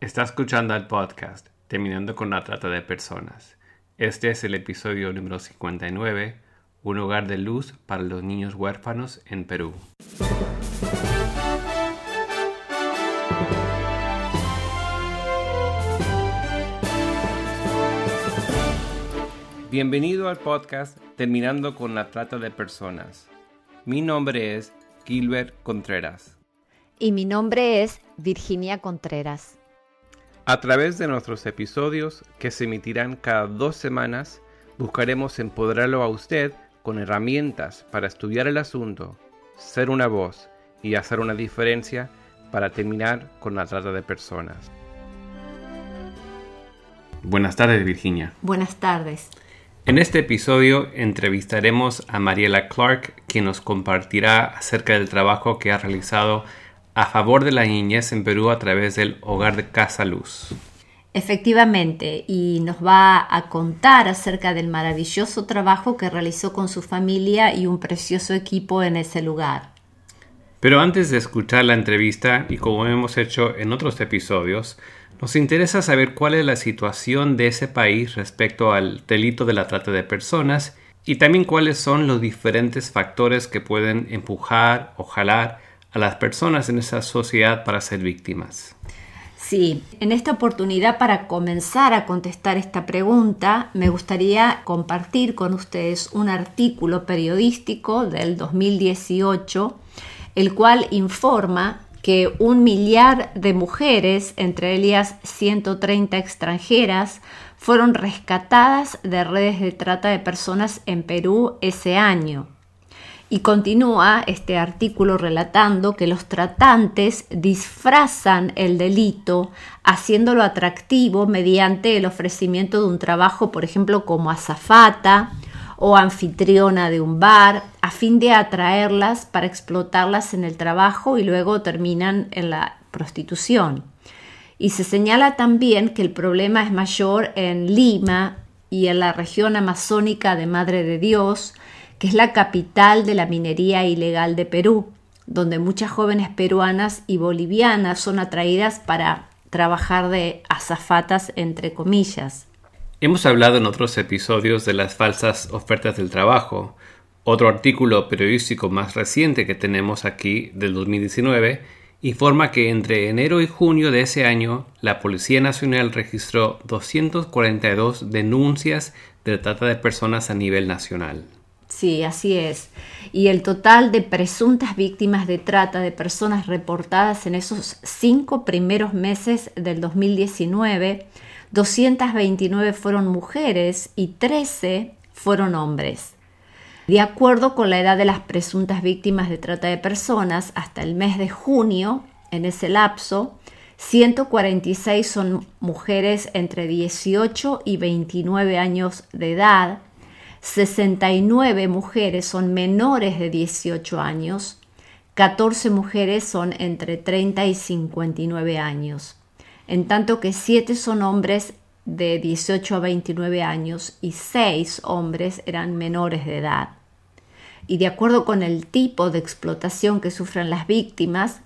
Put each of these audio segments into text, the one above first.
Está escuchando el podcast Terminando con la Trata de Personas. Este es el episodio número 59, Un hogar de luz para los niños huérfanos en Perú. Bienvenido al podcast Terminando con la Trata de Personas. Mi nombre es Gilbert Contreras. Y mi nombre es Virginia Contreras. A través de nuestros episodios, que se emitirán cada dos semanas, buscaremos empoderarlo a usted con herramientas para estudiar el asunto, ser una voz y hacer una diferencia para terminar con la trata de personas. Buenas tardes, Virginia. Buenas tardes. En este episodio entrevistaremos a Mariela Clark, quien nos compartirá acerca del trabajo que ha realizado a favor de la niñez en Perú a través del Hogar de Casa Luz. Efectivamente, y nos va a contar acerca del maravilloso trabajo que realizó con su familia y un precioso equipo en ese lugar. Pero antes de escuchar la entrevista, y como hemos hecho en otros episodios, nos interesa saber cuál es la situación de ese país respecto al delito de la trata de personas y también cuáles son los diferentes factores que pueden empujar o jalar a las personas en esa sociedad para ser víctimas. Sí, en esta oportunidad para comenzar a contestar esta pregunta, me gustaría compartir con ustedes un artículo periodístico del 2018, el cual informa que un millar de mujeres, entre ellas 130 extranjeras, fueron rescatadas de redes de trata de personas en Perú ese año. Y continúa este artículo relatando que los tratantes disfrazan el delito haciéndolo atractivo mediante el ofrecimiento de un trabajo, por ejemplo, como azafata o anfitriona de un bar, a fin de atraerlas para explotarlas en el trabajo y luego terminan en la prostitución. Y se señala también que el problema es mayor en Lima y en la región amazónica de Madre de Dios, que es la capital de la minería ilegal de Perú, donde muchas jóvenes peruanas y bolivianas son atraídas para trabajar de azafatas, entre comillas. Hemos hablado en otros episodios de las falsas ofertas del trabajo. Otro artículo periodístico más reciente que tenemos aquí, del 2019, informa que entre enero y junio de ese año la Policía Nacional registró 242 denuncias de trata de personas a nivel nacional. Sí, así es. Y el total de presuntas víctimas de trata de personas reportadas en esos cinco primeros meses del 2019, 229 fueron mujeres y 13 fueron hombres. De acuerdo con la edad de las presuntas víctimas de trata de personas, hasta el mes de junio, en ese lapso, 146 son mujeres entre 18 y 29 años de edad, 69 mujeres son menores de 18 años, 14 mujeres son entre 30 y 59 años, en tanto que 7 son hombres de 18 a 29 años y 6 hombres eran menores de edad. Y de acuerdo con el tipo de explotación que sufren las víctimas,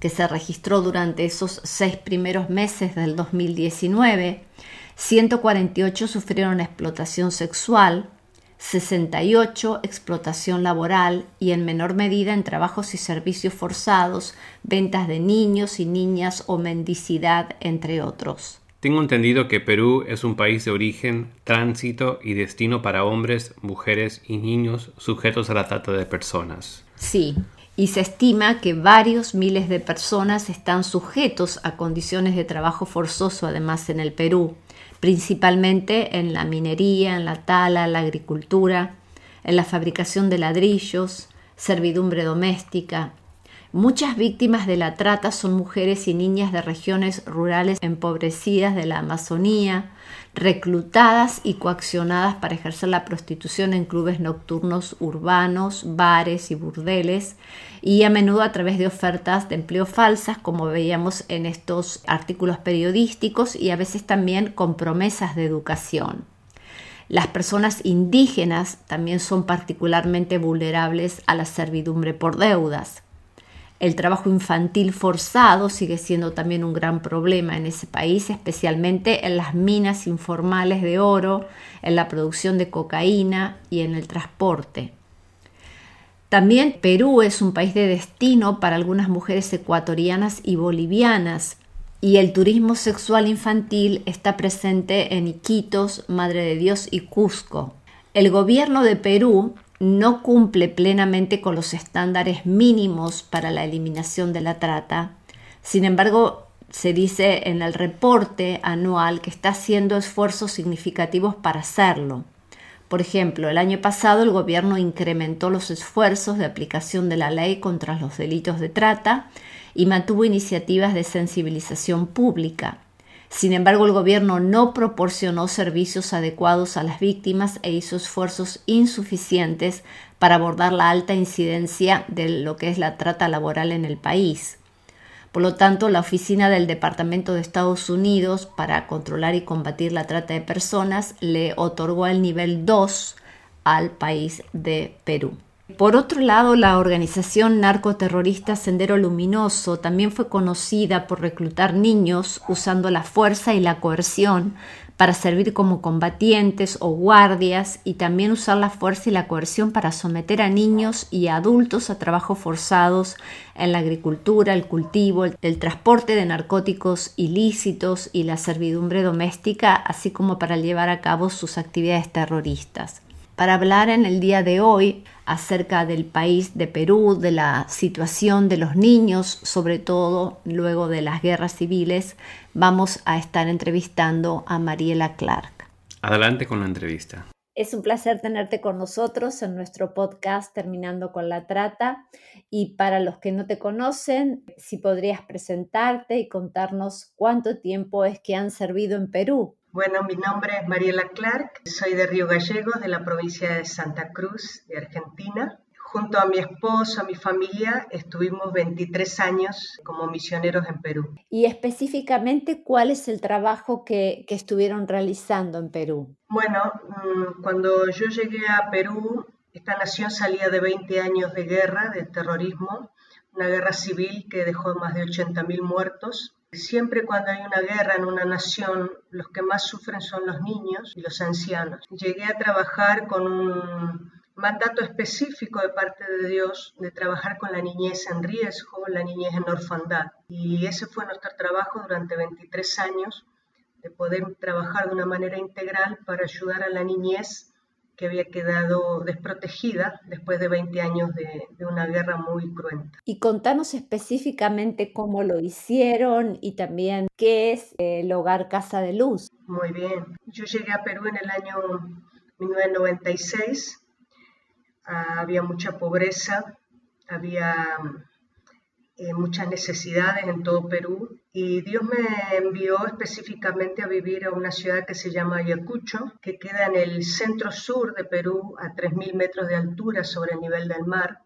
que se registró durante esos seis primeros meses del 2019, 148 sufrieron explotación sexual, 68 explotación laboral y en menor medida en trabajos y servicios forzados, ventas de niños y niñas o mendicidad, entre otros. Tengo entendido que Perú es un país de origen, tránsito y destino para hombres, mujeres y niños sujetos a la trata de personas. Sí, y se estima que varios miles de personas están sujetos a condiciones de trabajo forzoso además en el Perú principalmente en la minería, en la tala, la agricultura, en la fabricación de ladrillos, servidumbre doméstica. Muchas víctimas de la trata son mujeres y niñas de regiones rurales empobrecidas de la Amazonía, reclutadas y coaccionadas para ejercer la prostitución en clubes nocturnos urbanos, bares y burdeles, y a menudo a través de ofertas de empleo falsas, como veíamos en estos artículos periodísticos, y a veces también con promesas de educación. Las personas indígenas también son particularmente vulnerables a la servidumbre por deudas. El trabajo infantil forzado sigue siendo también un gran problema en ese país, especialmente en las minas informales de oro, en la producción de cocaína y en el transporte. También Perú es un país de destino para algunas mujeres ecuatorianas y bolivianas, y el turismo sexual infantil está presente en Iquitos, Madre de Dios y Cusco. El gobierno de Perú no cumple plenamente con los estándares mínimos para la eliminación de la trata. Sin embargo, se dice en el reporte anual que está haciendo esfuerzos significativos para hacerlo. Por ejemplo, el año pasado el gobierno incrementó los esfuerzos de aplicación de la ley contra los delitos de trata y mantuvo iniciativas de sensibilización pública. Sin embargo, el gobierno no proporcionó servicios adecuados a las víctimas e hizo esfuerzos insuficientes para abordar la alta incidencia de lo que es la trata laboral en el país. Por lo tanto, la Oficina del Departamento de Estados Unidos para controlar y combatir la trata de personas le otorgó el nivel 2 al país de Perú. Por otro lado, la organización narcoterrorista Sendero Luminoso también fue conocida por reclutar niños usando la fuerza y la coerción para servir como combatientes o guardias y también usar la fuerza y la coerción para someter a niños y adultos a trabajos forzados en la agricultura, el cultivo, el transporte de narcóticos ilícitos y la servidumbre doméstica, así como para llevar a cabo sus actividades terroristas. Para hablar en el día de hoy acerca del país de Perú, de la situación de los niños, sobre todo luego de las guerras civiles, vamos a estar entrevistando a Mariela Clark. Adelante con la entrevista. Es un placer tenerte con nosotros en nuestro podcast Terminando con la Trata. Y para los que no te conocen, si podrías presentarte y contarnos cuánto tiempo es que han servido en Perú. Bueno, mi nombre es Mariela Clark, soy de Río Gallegos, de la provincia de Santa Cruz, de Argentina. Junto a mi esposo, a mi familia, estuvimos 23 años como misioneros en Perú. Y específicamente, ¿cuál es el trabajo que, que estuvieron realizando en Perú? Bueno, mm, cuando yo llegué a Perú, esta nación salía de 20 años de guerra, de terrorismo, una guerra civil que dejó más de 80.000 muertos Siempre cuando hay una guerra en una nación, los que más sufren son los niños y los ancianos. Llegué a trabajar con un mandato específico de parte de Dios de trabajar con la niñez en riesgo, la niñez en orfandad. Y ese fue nuestro trabajo durante 23 años, de poder trabajar de una manera integral para ayudar a la niñez que había quedado desprotegida después de 20 años de, una guerra muy cruenta. Y contanos específicamente cómo lo hicieron y también qué es el hogar Casa de Luz. Muy bien. Yo llegué a Perú en el año 1996. Ah, había mucha pobreza, había eh, muchas necesidades en todo Perú y Dios me envió específicamente a vivir a una ciudad que se llama Ayacucho, que queda en el centro sur de Perú a 3.000 metros de altura sobre el nivel del mar.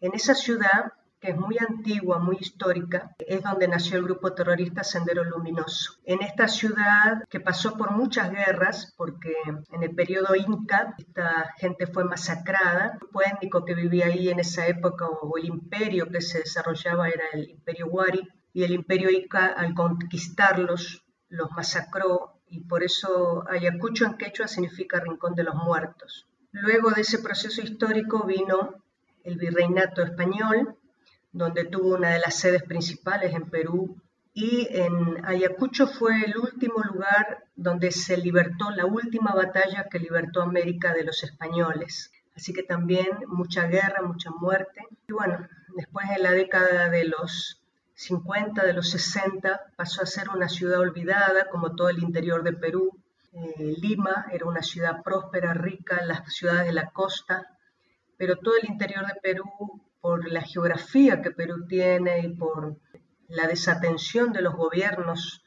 En esa ciudad que es muy antigua, muy histórica, es donde nació el grupo terrorista Sendero Luminoso. En esta ciudad que pasó por muchas guerras, porque en el periodo inca esta gente fue masacrada, el grupo étnico que vivía ahí en esa época o el imperio que se desarrollaba era el imperio Wari, y el imperio inca al conquistarlos los masacró y por eso Ayacucho en quechua significa rincón de los muertos. Luego de ese proceso histórico vino el virreinato español, donde tuvo una de las sedes principales en Perú, y en Ayacucho fue el último lugar donde se libertó la última batalla que libertó América de los españoles. Así que también mucha guerra, mucha muerte. Y bueno, después en la década de los 50, de los 60, pasó a ser una ciudad olvidada, como todo el interior de Perú. Eh, Lima era una ciudad próspera, rica, las ciudades de la costa, pero todo el interior de Perú por la geografía que Perú tiene y por la desatención de los gobiernos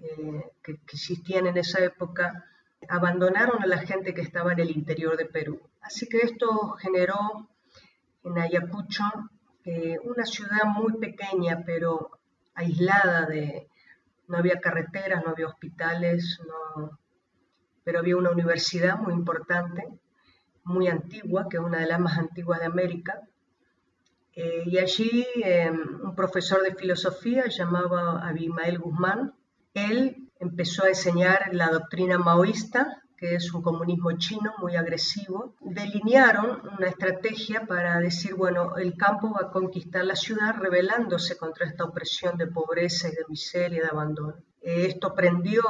eh, que, existían en esa época, abandonaron a la gente que estaba en el interior de Perú. Así que esto generó en Ayacucho eh, una ciudad muy pequeña, pero aislada de, no había carreteras, no había hospitales, pero había una universidad muy importante, muy antigua, que es una de las más antiguas de América, Eh, y allí em, un profesor de filosofía llamado Abimael Guzmán, él empezó a enseñar la doctrina maoísta, que es un comunismo chino muy agresivo. Delinearon una estrategia para decir, bueno, el campo va a conquistar la ciudad rebelándose contra esta opresión de pobreza y de miseria y de abandono. Eh, esto prendió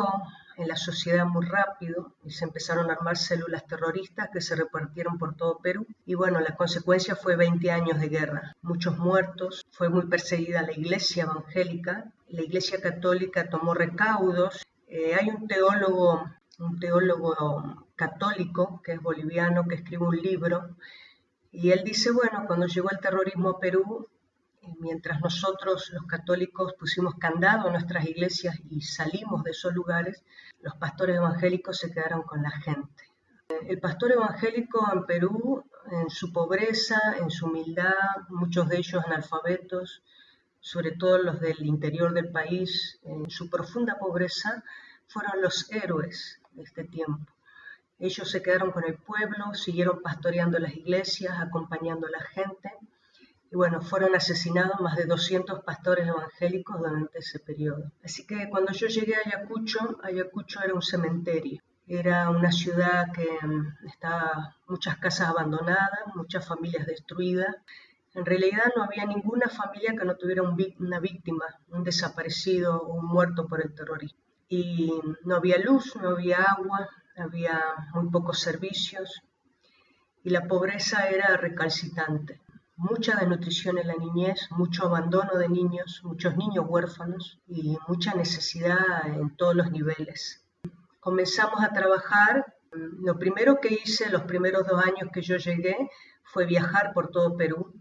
en la sociedad muy rápido y se empezaron a armar células terroristas que se repartieron por todo Perú. Y bueno, la consecuencia fue 20 años de guerra, muchos muertos, fue muy perseguida la iglesia evangélica, la iglesia católica tomó recaudos. Eh, hay un teólogo, un teólogo católico que es boliviano que escribe un libro y él dice, bueno, cuando llegó el terrorismo a Perú, mientras nosotros los católicos pusimos candado a nuestras iglesias y salimos de esos lugares, los pastores evangélicos se quedaron con la gente. El pastor evangélico en Perú, en su pobreza, en su humildad, muchos de ellos analfabetos, sobre todo los del interior del país, en su profunda pobreza, fueron los héroes de este tiempo. Ellos se quedaron con el pueblo, siguieron pastoreando las iglesias, acompañando a la gente y bueno, fueron asesinados más de 200 pastores evangélicos durante ese periodo. Así que cuando yo llegué a Ayacucho, Ayacucho era un cementerio. Era una ciudad que mm, estaba muchas casas abandonadas, muchas familias destruidas. En realidad no había ninguna familia que no tuviera una víctima, un desaparecido o un muerto por el terrorismo. Y no había luz, no había agua, había muy pocos servicios y la pobreza era recalcitrante mucha desnutrición en la niñez, mucho abandono de niños, muchos niños huérfanos y mucha necesidad en todos los niveles. Comenzamos a trabajar, lo primero que hice los primeros dos años que yo llegué fue viajar por todo Perú.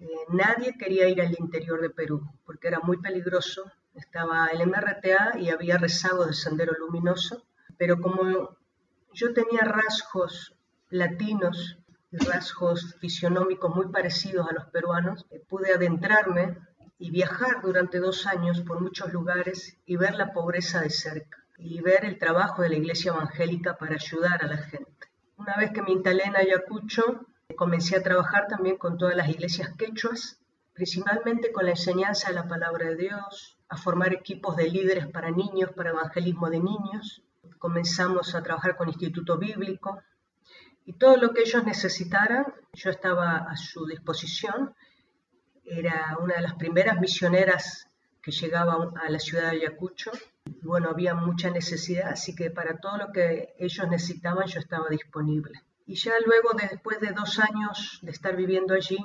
Eh, nadie quería ir al interior de Perú porque era muy peligroso. Estaba el MRTA y había rezago de sendero luminoso, pero como yo tenía rasgos latinos rasgos fisionómicos muy parecidos a los peruanos, eh, pude adentrarme y viajar durante dos años por muchos lugares y ver la pobreza de cerca y ver el trabajo de la iglesia evangélica para ayudar a la gente. Una vez que me instalé en Ayacucho, comencé a trabajar también con todas las iglesias quechuas, principalmente con la enseñanza de la palabra de Dios, a formar equipos de líderes para niños, para evangelismo de niños. Comenzamos a trabajar con Instituto Bíblico, y todo lo que ellos necesitaran, yo estaba a su disposición. Era una de las primeras misioneras que llegaba a la ciudad de Ayacucho. Bueno, había mucha necesidad, así que para todo lo que ellos necesitaban yo estaba disponible. Y ya luego, después de dos años de estar viviendo allí,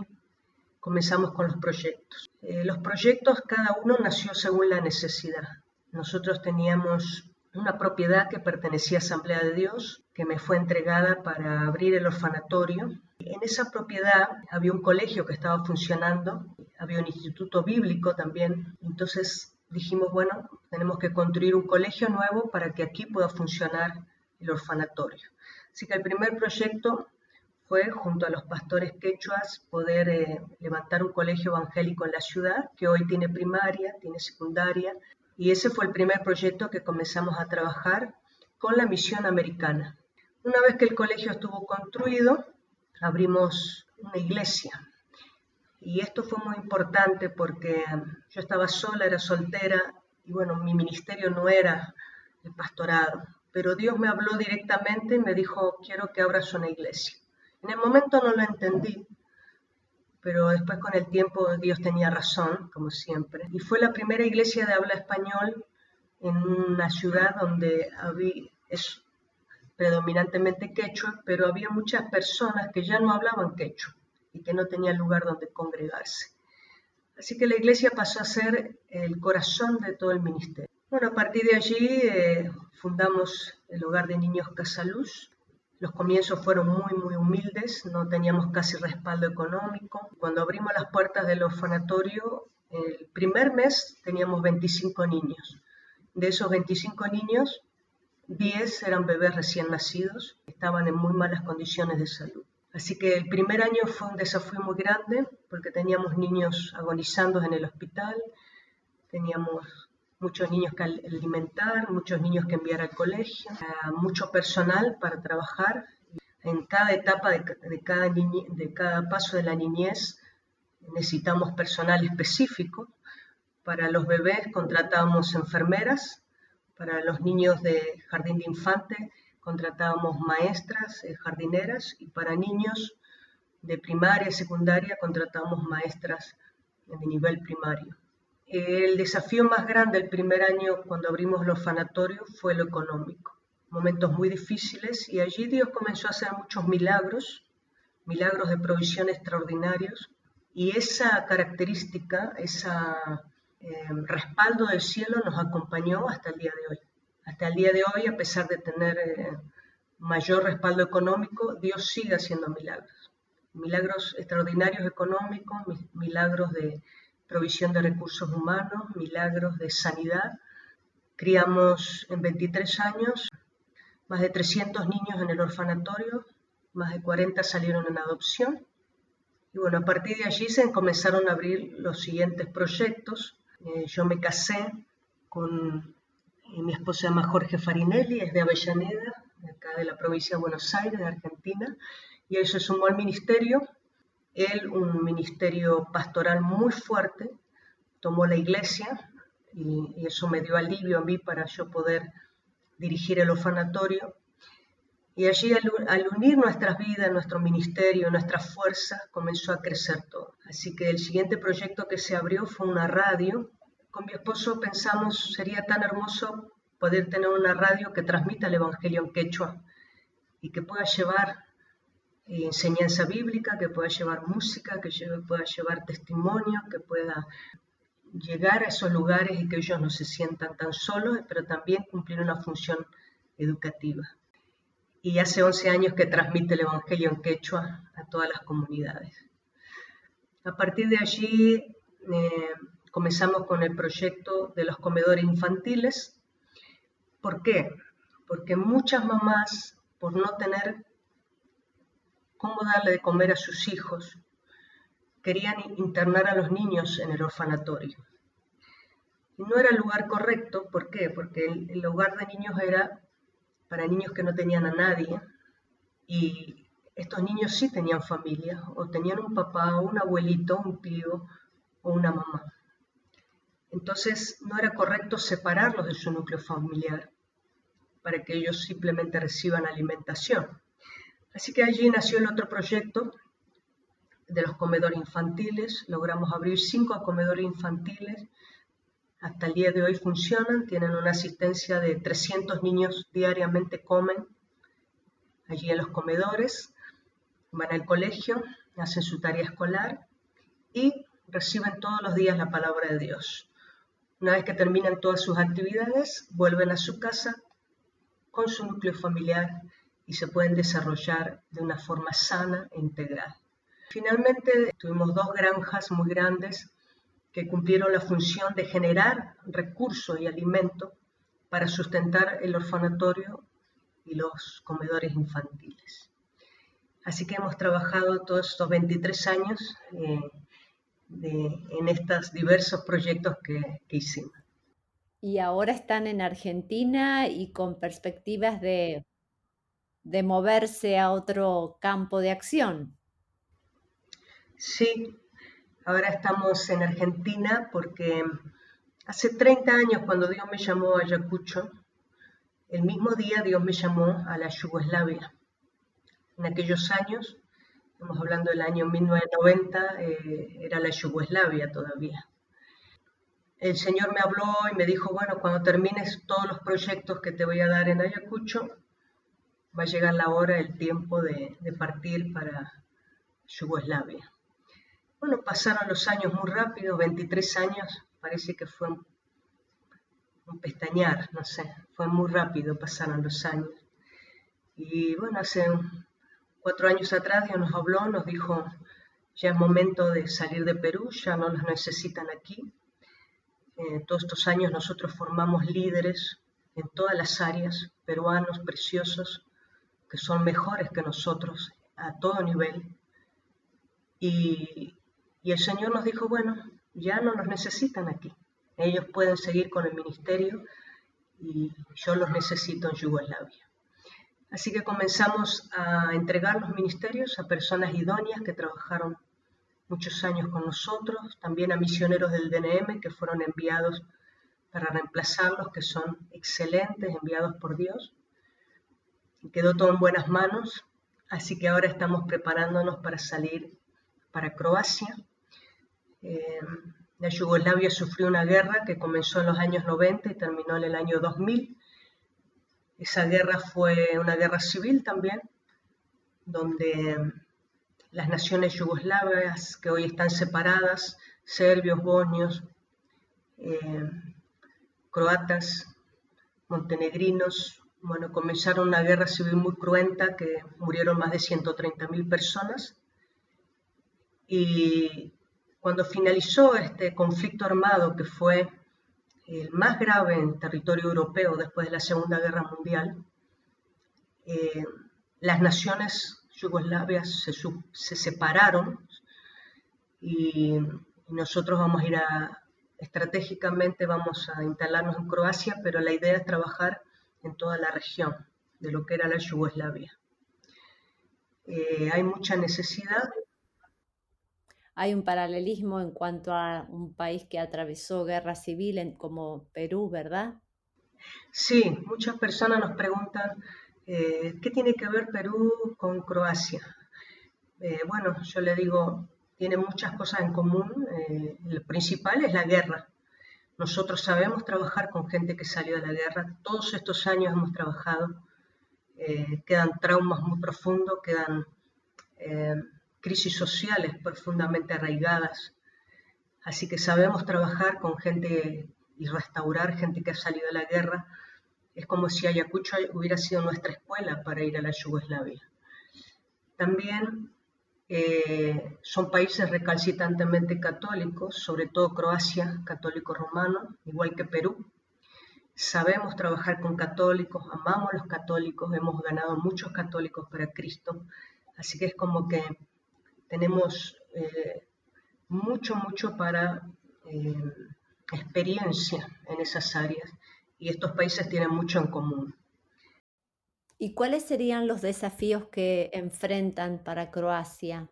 comenzamos con los proyectos. Eh, los proyectos, cada uno nació según la necesidad. Nosotros teníamos una propiedad que pertenecía a Asamblea de Dios, que me fue entregada para abrir el orfanatorio. En esa propiedad había un colegio que estaba funcionando, había un instituto bíblico también. Entonces dijimos, bueno, tenemos que construir un colegio nuevo para que aquí pueda funcionar el orfanatorio. Así que el primer proyecto fue, junto a los pastores quechuas, poder eh, levantar un colegio evangélico en la ciudad, que hoy tiene primaria, tiene secundaria, y ese fue el primer proyecto que comenzamos a trabajar con la misión americana. Una vez que el colegio estuvo construido, abrimos una iglesia. Y esto fue muy importante porque yo estaba sola, era soltera, y bueno, mi ministerio no era el pastorado, pero Dios me habló directamente y me dijo, quiero que abras una iglesia. En el momento no lo entendí, pero después con el tiempo Dios tenía razón, como siempre. Y fue la primera iglesia de habla español en una ciudad donde había, es predominantemente quechua, pero había muchas personas que ya no hablaban quechua y que no tenían lugar donde congregarse. Así que la iglesia pasó a ser el corazón de todo el ministerio. Bueno, a partir de allí eh, fundamos el Hogar de Niños Casaluz, los comienzos fueron muy, muy humildes, no teníamos casi respaldo económico. Cuando abrimos las puertas del orfanatorio, el primer mes teníamos 25 niños. De esos 25 niños, 10 eran bebés recién nacidos, estaban en muy malas condiciones de salud. Así que el primer año fue un desafío muy grande porque teníamos niños agonizando en el hospital, teníamos muchos niños que alimentar, muchos niños que enviar al colegio, mucho personal para trabajar. En cada etapa de, cada, de cada paso de la niñez necesitamos personal específico. Para los bebés contratábamos enfermeras, para los niños de jardín de infante contratábamos maestras, eh, jardineras y para niños de primaria y secundaria contratábamos maestras de nivel primario. El desafío más grande el primer año cuando abrimos los orfanatorios fue lo económico. Momentos muy difíciles y allí Dios comenzó a hacer muchos milagros, milagros de provisión extraordinarios y esa característica, ese eh, respaldo del cielo nos acompañó hasta el día de hoy. Hasta el día de hoy, a pesar de tener eh, mayor respaldo económico, Dios sigue haciendo milagros. Milagros extraordinarios económicos, milagros de provisión de recursos humanos, milagros de sanidad. Criamos en 23 años más de 300 niños en el orfanatorio, más de 40 salieron en adopción. Y bueno, a partir de allí se comenzaron a abrir los siguientes proyectos. Eh, yo me casé con eh, mi esposo se llama Jorge Farinelli, es de Avellaneda, acá de la provincia de Buenos Aires, de Argentina, y él se sumó al ministerio él, un ministerio pastoral muy fuerte, tomó la iglesia y, eso me dio alivio a mí para yo poder dirigir el orfanatorio. Y allí al, unir nuestras vidas, nuestro ministerio, nuestras fuerzas, comenzó a crecer todo. Así que el siguiente proyecto que se abrió fue una radio. Con mi esposo pensamos sería tan hermoso poder tener una radio que transmita el Evangelio en quechua y que pueda llevar enseñanza bíblica, que pueda llevar música, que pueda llevar testimonio, que pueda llegar a esos lugares y que ellos no se sientan tan solos, pero también cumplir una función educativa. Y hace 11 años que transmite el Evangelio en quechua a todas las comunidades. A partir de allí eh, comenzamos con el proyecto de los comedores infantiles. ¿Por qué? Porque muchas mamás, por no tener cómo darle de comer a sus hijos, querían internar a los niños en el orfanatorio. No era el lugar correcto, ¿por qué? Porque el, hogar de niños era para niños que no tenían a nadie y estos niños sí tenían familia, o tenían un papá, un abuelito, un tío o una mamá. Entonces no era correcto separarlos de su núcleo familiar para que ellos simplemente reciban alimentación. Así que allí nació el otro proyecto de los comedores infantiles. Logramos abrir cinco comedores infantiles. Hasta el día de hoy funcionan, tienen una asistencia de 300 niños diariamente comen allí en los comedores, van al colegio, hacen su tarea escolar y reciben todos los días la palabra de Dios. Una vez que terminan todas sus actividades, vuelven a su casa con su núcleo familiar y se pueden desarrollar de una forma sana e integral. Finalmente, tuvimos dos granjas muy grandes que cumplieron la función de generar recursos y alimento para sustentar el orfanatorio y los comedores infantiles. Así que hemos trabajado todos estos 23 años eh, en estos diversos proyectos que, que hicimos. Y ahora están en Argentina y con perspectivas de de moverse a otro campo de acción. Sí, ahora estamos en Argentina porque hace 30 años cuando Dios me llamó a Ayacucho, el mismo día Dios me llamó a la Yugoslavia. En aquellos años, estamos hablando del año 1990, eh, era la Yugoslavia todavía. El Señor me habló y me dijo, bueno, cuando termines todos los proyectos que te voy a dar en Ayacucho, va a llegar la hora, el tiempo de, partir para Yugoslavia. Bueno, pasaron los años muy rápido, 23 años, parece que fue un, pestañar, no sé, fue muy rápido, pasaron los años. Y bueno, hace cuatro años atrás Dios nos habló, nos dijo, ya es momento de salir de Perú, ya no nos necesitan aquí. Eh, todos estos años nosotros formamos líderes en todas las áreas, peruanos preciosos, que son mejores que nosotros a todo nivel. Y, el Señor nos dijo, bueno, ya no nos necesitan aquí. Ellos pueden seguir con el ministerio y yo los necesito en Yugoslavia. Así que comenzamos a entregar los ministerios a personas idóneas que trabajaron muchos años con nosotros, también a misioneros del DNM que fueron enviados para reemplazarlos, que son excelentes, enviados por Dios. Quedó todo en buenas manos, así que ahora estamos preparándonos para salir para Croacia. Eh, la Yugoslavia sufrió una guerra que comenzó en los años 90 y terminó en el año 2000. Esa guerra fue una guerra civil también, donde las naciones yugoslavas que hoy están separadas, serbios, bosnios, eh, croatas, montenegrinos, bueno, comenzaron una guerra civil muy cruenta que murieron más de 130.000 personas. Y cuando finalizó este conflicto armado, que fue el más grave en territorio europeo después de la Segunda Guerra Mundial, eh, las naciones yugoslavias se, se separaron y nosotros vamos a ir a, estratégicamente vamos a instalarnos en Croacia, pero la idea es trabajar en toda la región de lo que era la Yugoslavia. Eh, hay mucha necesidad. Hay un paralelismo en cuanto a un país que atravesó guerra civil como Perú, ¿verdad? Sí, muchas personas nos preguntan eh, qué tiene que ver Perú con Croacia. Eh, bueno, yo le digo, tiene muchas cosas en común. El principal es la guerra. Nosotros sabemos trabajar con gente que salió de la guerra. Todos estos años hemos trabajado. Eh, quedan traumas muy profundos, quedan eh, crisis sociales profundamente arraigadas. Así que sabemos trabajar con gente y restaurar gente que ha salido de la guerra. Es como si Ayacucho hubiera sido nuestra escuela para ir a la Yugoslavia. También eh, son países recalcitrantemente católicos, sobre todo Croacia, católico romano, igual que Perú. Sabemos trabajar con católicos, amamos a los católicos, hemos ganado muchos católicos para Cristo, así que es como que tenemos eh, mucho, mucho para eh, experiencia en esas áreas y estos países tienen mucho en común. ¿Y cuáles serían los desafíos que enfrentan para Croacia?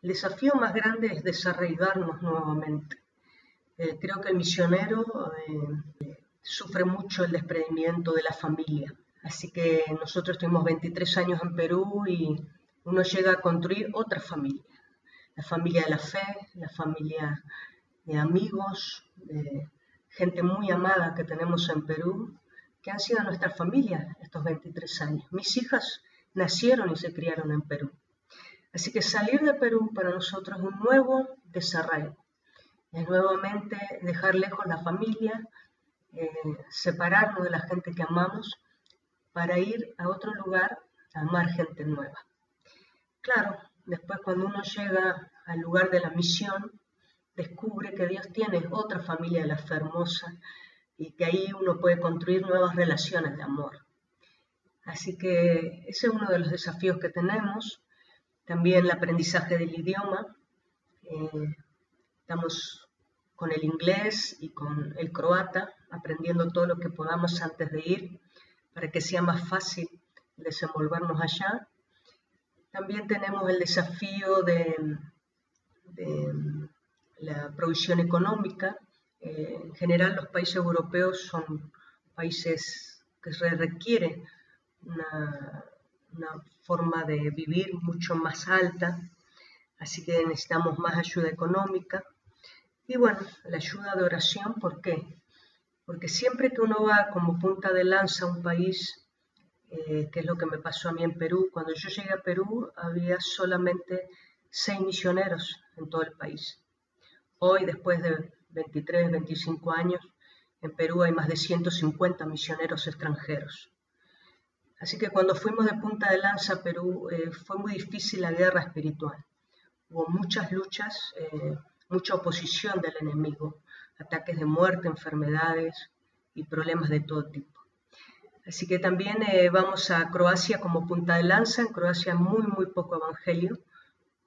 El desafío más grande es desarraigarnos nuevamente. Eh, creo que el misionero eh, sufre mucho el desprendimiento de la familia. Así que nosotros tuvimos 23 años en Perú y uno llega a construir otra familia. La familia de la fe, la familia de amigos, de gente muy amada que tenemos en Perú que han sido nuestra familia estos 23 años. Mis hijas nacieron y se criaron en Perú. Así que salir de Perú para nosotros es un nuevo desarrollo. Es nuevamente dejar lejos la familia, eh, separarnos de la gente que amamos para ir a otro lugar a amar gente nueva. Claro, después cuando uno llega al lugar de la misión, descubre que Dios tiene otra familia de la hermosa y que ahí uno puede construir nuevas relaciones de amor. Así que ese es uno de los desafíos que tenemos. También el aprendizaje del idioma. Eh, estamos con el inglés y con el croata, aprendiendo todo lo que podamos antes de ir, para que sea más fácil desenvolvernos allá. También tenemos el desafío de, de la provisión económica, eh, en general los países europeos son países que requieren una, forma de vivir mucho más alta, así que necesitamos más ayuda económica. Y bueno, la ayuda de oración, ¿por qué? Porque siempre que uno va como punta de lanza a un país, eh, que es lo que me pasó a mí en Perú, cuando yo llegué a Perú había solamente seis misioneros en todo el país. Hoy, después de 23, 25 años, en Perú hay más de 150 misioneros extranjeros. Así que cuando fuimos de punta de lanza a Perú eh, fue muy difícil la guerra espiritual. Hubo muchas luchas, eh, mucha oposición del enemigo, ataques de muerte, enfermedades y problemas de todo tipo. Así que también eh, vamos a Croacia como punta de lanza. En Croacia muy, muy poco evangelio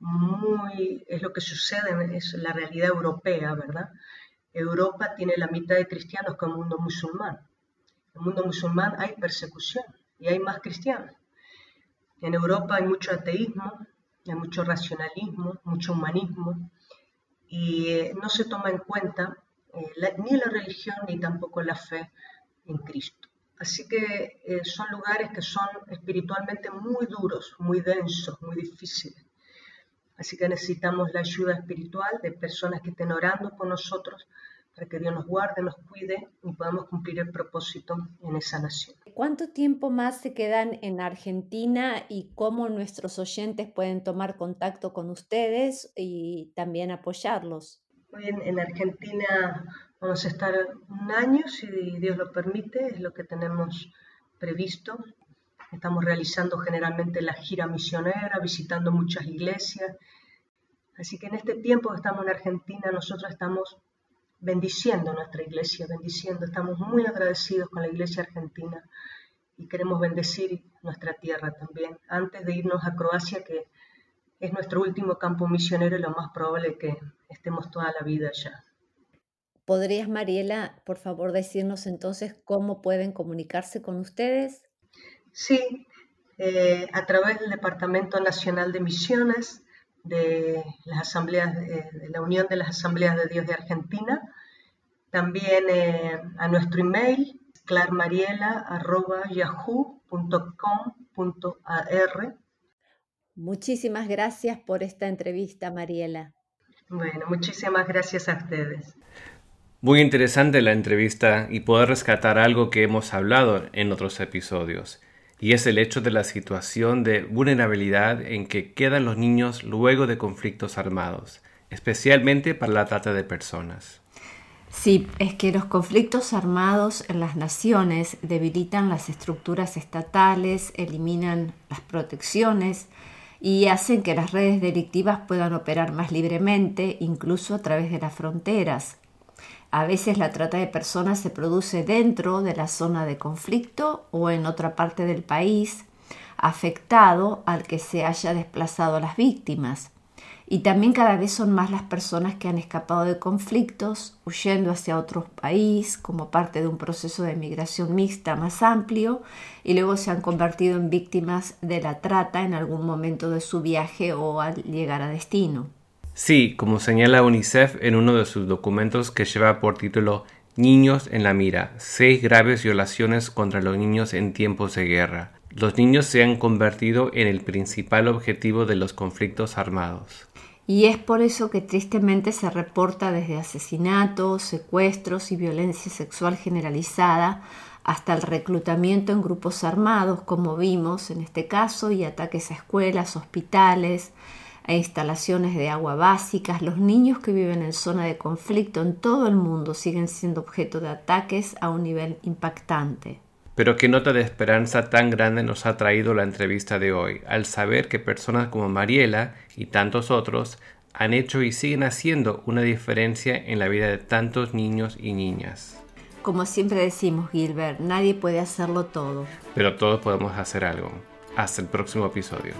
muy, es lo que sucede, es la realidad europea, ¿verdad? Europa tiene la mitad de cristianos que el mundo musulmán. En el mundo musulmán hay persecución y hay más cristianos. En Europa hay mucho ateísmo, hay mucho racionalismo, mucho humanismo, y eh, no se toma en cuenta eh, ni la religión ni tampoco la fe en Cristo. Así que eh, son lugares que son espiritualmente muy duros, muy densos, muy difíciles. Así que necesitamos la ayuda espiritual de personas que estén orando por nosotros para que Dios nos guarde, nos cuide y podamos cumplir el propósito en esa nación. ¿Cuánto tiempo más se quedan en Argentina y cómo nuestros oyentes pueden tomar contacto con ustedes y también apoyarlos? Hoy en, en Argentina vamos a estar un año, si Dios lo permite, es lo que tenemos previsto. Estamos realizando generalmente la gira misionera, visitando muchas iglesias. Así que en este tiempo que estamos en Argentina, nosotros estamos bendiciendo nuestra iglesia, bendiciendo. Estamos muy agradecidos con la iglesia argentina y queremos bendecir nuestra tierra también. Antes de irnos a Croacia, que es nuestro último campo misionero, lo más probable que estemos toda la vida allá. ¿Podrías, Mariela, por favor, decirnos entonces cómo pueden comunicarse con ustedes? Sí, eh, a través del Departamento Nacional de Misiones de las asambleas, eh, de la Unión de las Asambleas de Dios de Argentina, también eh, a nuestro email clarmariela.yahoo.com.ar. Muchísimas gracias por esta entrevista, Mariela. Bueno, muchísimas gracias a ustedes. Muy interesante la entrevista y poder rescatar algo que hemos hablado en otros episodios y es el hecho de la situación de vulnerabilidad en que quedan los niños luego de conflictos armados, especialmente para la trata de personas. Sí, es que los conflictos armados en las naciones debilitan las estructuras estatales, eliminan las protecciones y hacen que las redes delictivas puedan operar más libremente, incluso a través de las fronteras. A veces la trata de personas se produce dentro de la zona de conflicto o en otra parte del país, afectado al que se haya desplazado a las víctimas. Y también cada vez son más las personas que han escapado de conflictos, huyendo hacia otro país como parte de un proceso de migración mixta más amplio y luego se han convertido en víctimas de la trata en algún momento de su viaje o al llegar a destino. Sí, como señala UNICEF en uno de sus documentos que lleva por título Niños en la mira, seis graves violaciones contra los niños en tiempos de guerra. Los niños se han convertido en el principal objetivo de los conflictos armados. Y es por eso que tristemente se reporta desde asesinatos, secuestros y violencia sexual generalizada hasta el reclutamiento en grupos armados, como vimos en este caso, y ataques a escuelas, hospitales, a instalaciones de agua básicas, los niños que viven en zona de conflicto en todo el mundo siguen siendo objeto de ataques a un nivel impactante. Pero qué nota de esperanza tan grande nos ha traído la entrevista de hoy, al saber que personas como Mariela y tantos otros han hecho y siguen haciendo una diferencia en la vida de tantos niños y niñas. Como siempre decimos, Gilbert, nadie puede hacerlo todo. Pero todos podemos hacer algo. Hasta el próximo episodio.